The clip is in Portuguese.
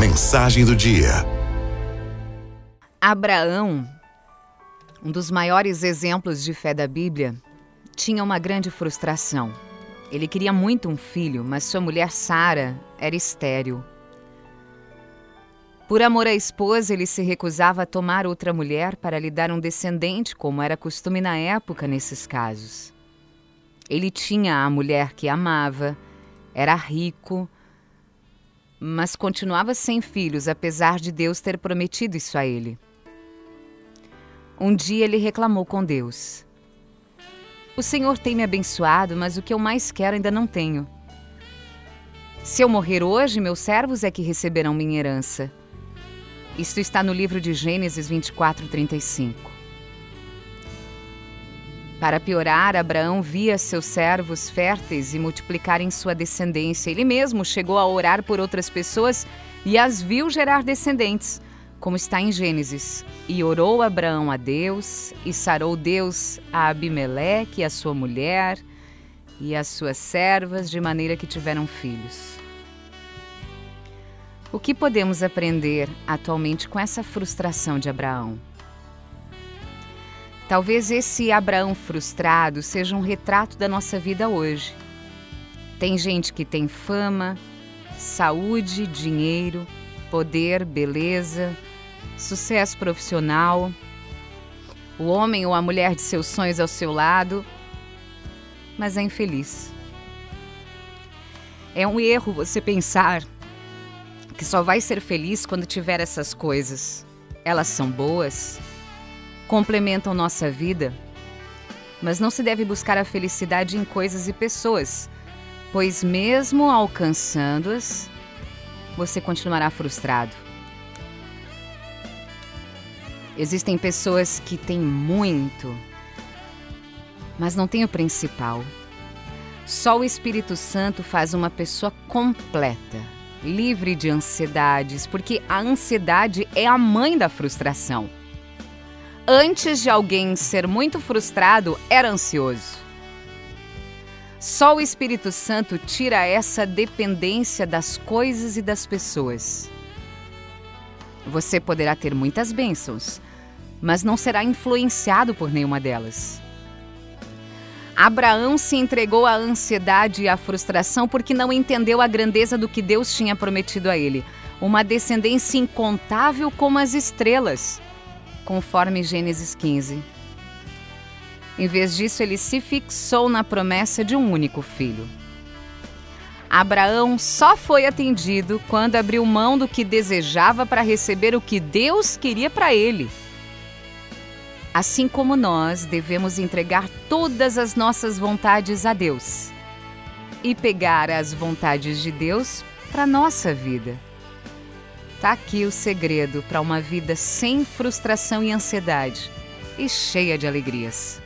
Mensagem do dia. Abraão, um dos maiores exemplos de fé da Bíblia, tinha uma grande frustração. Ele queria muito um filho, mas sua mulher Sara era estéril. Por amor à esposa, ele se recusava a tomar outra mulher para lhe dar um descendente, como era costume na época nesses casos. Ele tinha a mulher que amava, era rico, mas continuava sem filhos, apesar de Deus ter prometido isso a ele. Um dia ele reclamou com Deus: O Senhor tem me abençoado, mas o que eu mais quero ainda não tenho. Se eu morrer hoje, meus servos é que receberão minha herança. Isto está no livro de Gênesis 24, 35. Para piorar, Abraão via seus servos férteis e multiplicarem sua descendência. Ele mesmo chegou a orar por outras pessoas e as viu gerar descendentes, como está em Gênesis. E orou Abraão a Deus, e sarou Deus a Abimeleque, a sua mulher e as suas servas, de maneira que tiveram filhos. O que podemos aprender atualmente com essa frustração de Abraão? Talvez esse Abraão frustrado seja um retrato da nossa vida hoje. Tem gente que tem fama, saúde, dinheiro, poder, beleza, sucesso profissional, o homem ou a mulher de seus sonhos ao seu lado, mas é infeliz. É um erro você pensar que só vai ser feliz quando tiver essas coisas. Elas são boas, complementam nossa vida, mas não se deve buscar a felicidade em coisas e pessoas, pois, mesmo alcançando-as, você continuará frustrado. Existem pessoas que têm muito, mas não têm o principal. Só o Espírito Santo faz uma pessoa completa, livre de ansiedades, porque a ansiedade é a mãe da frustração antes de alguém ser muito frustrado, era ansioso. Só o Espírito Santo tira essa dependência das coisas e das pessoas. Você poderá ter muitas bênçãos, mas não será influenciado por nenhuma delas. Abraão se entregou à ansiedade e à frustração porque não entendeu a grandeza do que Deus tinha prometido a ele uma descendência incontável como as estrelas conforme Gênesis 15. Em vez disso, ele se fixou na promessa de um único filho. Abraão só foi atendido quando abriu mão do que desejava para receber o que Deus queria para ele. Assim como nós devemos entregar todas as nossas vontades a Deus e pegar as vontades de Deus para nossa vida. Tá aqui o segredo para uma vida sem frustração e ansiedade e cheia de alegrias.